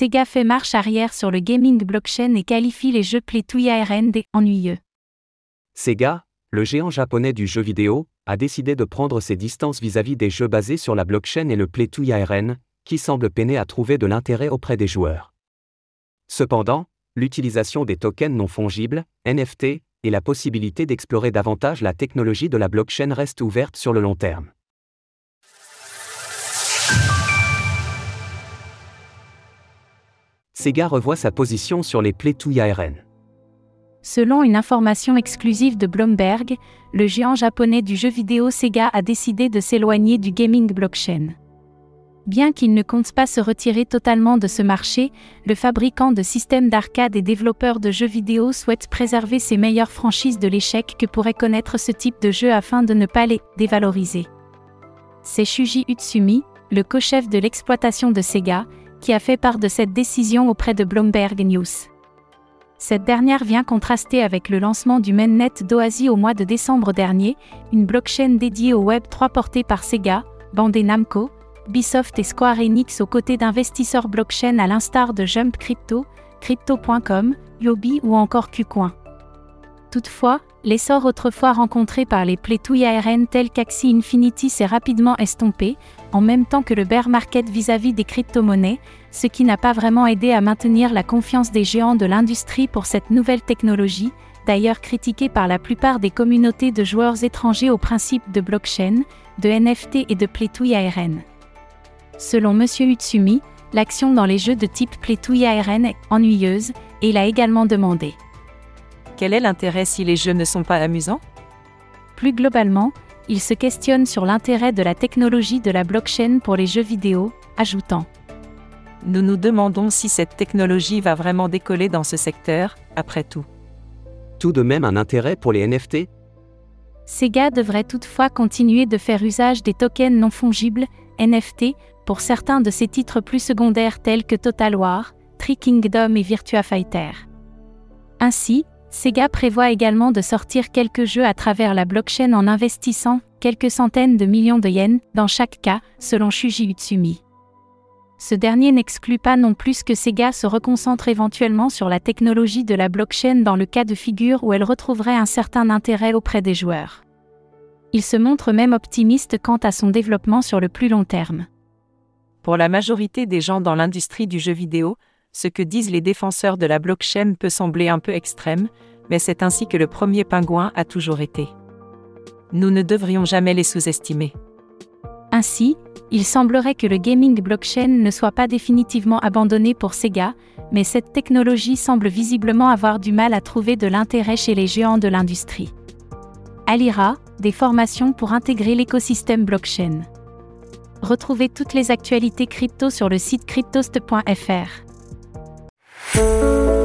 Sega fait marche arrière sur le gaming blockchain et qualifie les jeux Play to ARN des ennuyeux. Sega, le géant japonais du jeu vidéo, a décidé de prendre ses distances vis-à-vis des jeux basés sur la blockchain et le Play to ARN, qui semblent peiner à trouver de l'intérêt auprès des joueurs. Cependant, l'utilisation des tokens non fongibles, NFT, et la possibilité d'explorer davantage la technologie de la blockchain reste ouverte sur le long terme. Sega revoit sa position sur les Play to ARN. Selon une information exclusive de Bloomberg, le géant japonais du jeu vidéo Sega a décidé de s'éloigner du gaming blockchain. Bien qu'il ne compte pas se retirer totalement de ce marché, le fabricant de systèmes d'arcade et développeur de jeux vidéo souhaite préserver ses meilleures franchises de l'échec que pourrait connaître ce type de jeu afin de ne pas les dévaloriser. C'est Shuji Utsumi, le co-chef de l'exploitation de Sega, qui a fait part de cette décision auprès de Bloomberg News. Cette dernière vient contraster avec le lancement du mainnet d'Oasi au mois de décembre dernier, une blockchain dédiée au Web 3 portée par Sega, Bandai Namco, Ubisoft et Square Enix aux côtés d'investisseurs blockchain à l'instar de Jump Crypto, Crypto.com, Yobi ou encore Qcoin. Toutefois, l'essor autrefois rencontré par les plétouilles ARN tels qu'Axie Infinity s'est rapidement estompé, en même temps que le bear market vis-à-vis des crypto-monnaies, ce qui n'a pas vraiment aidé à maintenir la confiance des géants de l'industrie pour cette nouvelle technologie, d'ailleurs critiquée par la plupart des communautés de joueurs étrangers au principe de blockchain, de NFT et de plétouille ARN. Selon M. Utsumi, l'action dans les jeux de type plétouille ARN est ennuyeuse, et il a également demandé Quel est l'intérêt si les jeux ne sont pas amusants? Plus globalement, il se questionne sur l'intérêt de la technologie de la blockchain pour les jeux vidéo, ajoutant Nous nous demandons si cette technologie va vraiment décoller dans ce secteur, après tout. Tout de même un intérêt pour les NFT Sega devrait toutefois continuer de faire usage des tokens non fongibles, NFT, pour certains de ses titres plus secondaires tels que Total War, Tri Kingdom et Virtua Fighter. Ainsi, Sega prévoit également de sortir quelques jeux à travers la blockchain en investissant quelques centaines de millions de yens dans chaque cas, selon Shuji Utsumi. Ce dernier n'exclut pas non plus que Sega se reconcentre éventuellement sur la technologie de la blockchain dans le cas de figure où elle retrouverait un certain intérêt auprès des joueurs. Il se montre même optimiste quant à son développement sur le plus long terme. Pour la majorité des gens dans l'industrie du jeu vidéo, ce que disent les défenseurs de la blockchain peut sembler un peu extrême, mais c'est ainsi que le premier pingouin a toujours été. Nous ne devrions jamais les sous-estimer. Ainsi, il semblerait que le gaming blockchain ne soit pas définitivement abandonné pour Sega, mais cette technologie semble visiblement avoir du mal à trouver de l'intérêt chez les géants de l'industrie. Alira, des formations pour intégrer l'écosystème blockchain. Retrouvez toutes les actualités crypto sur le site cryptost.fr. Thank you.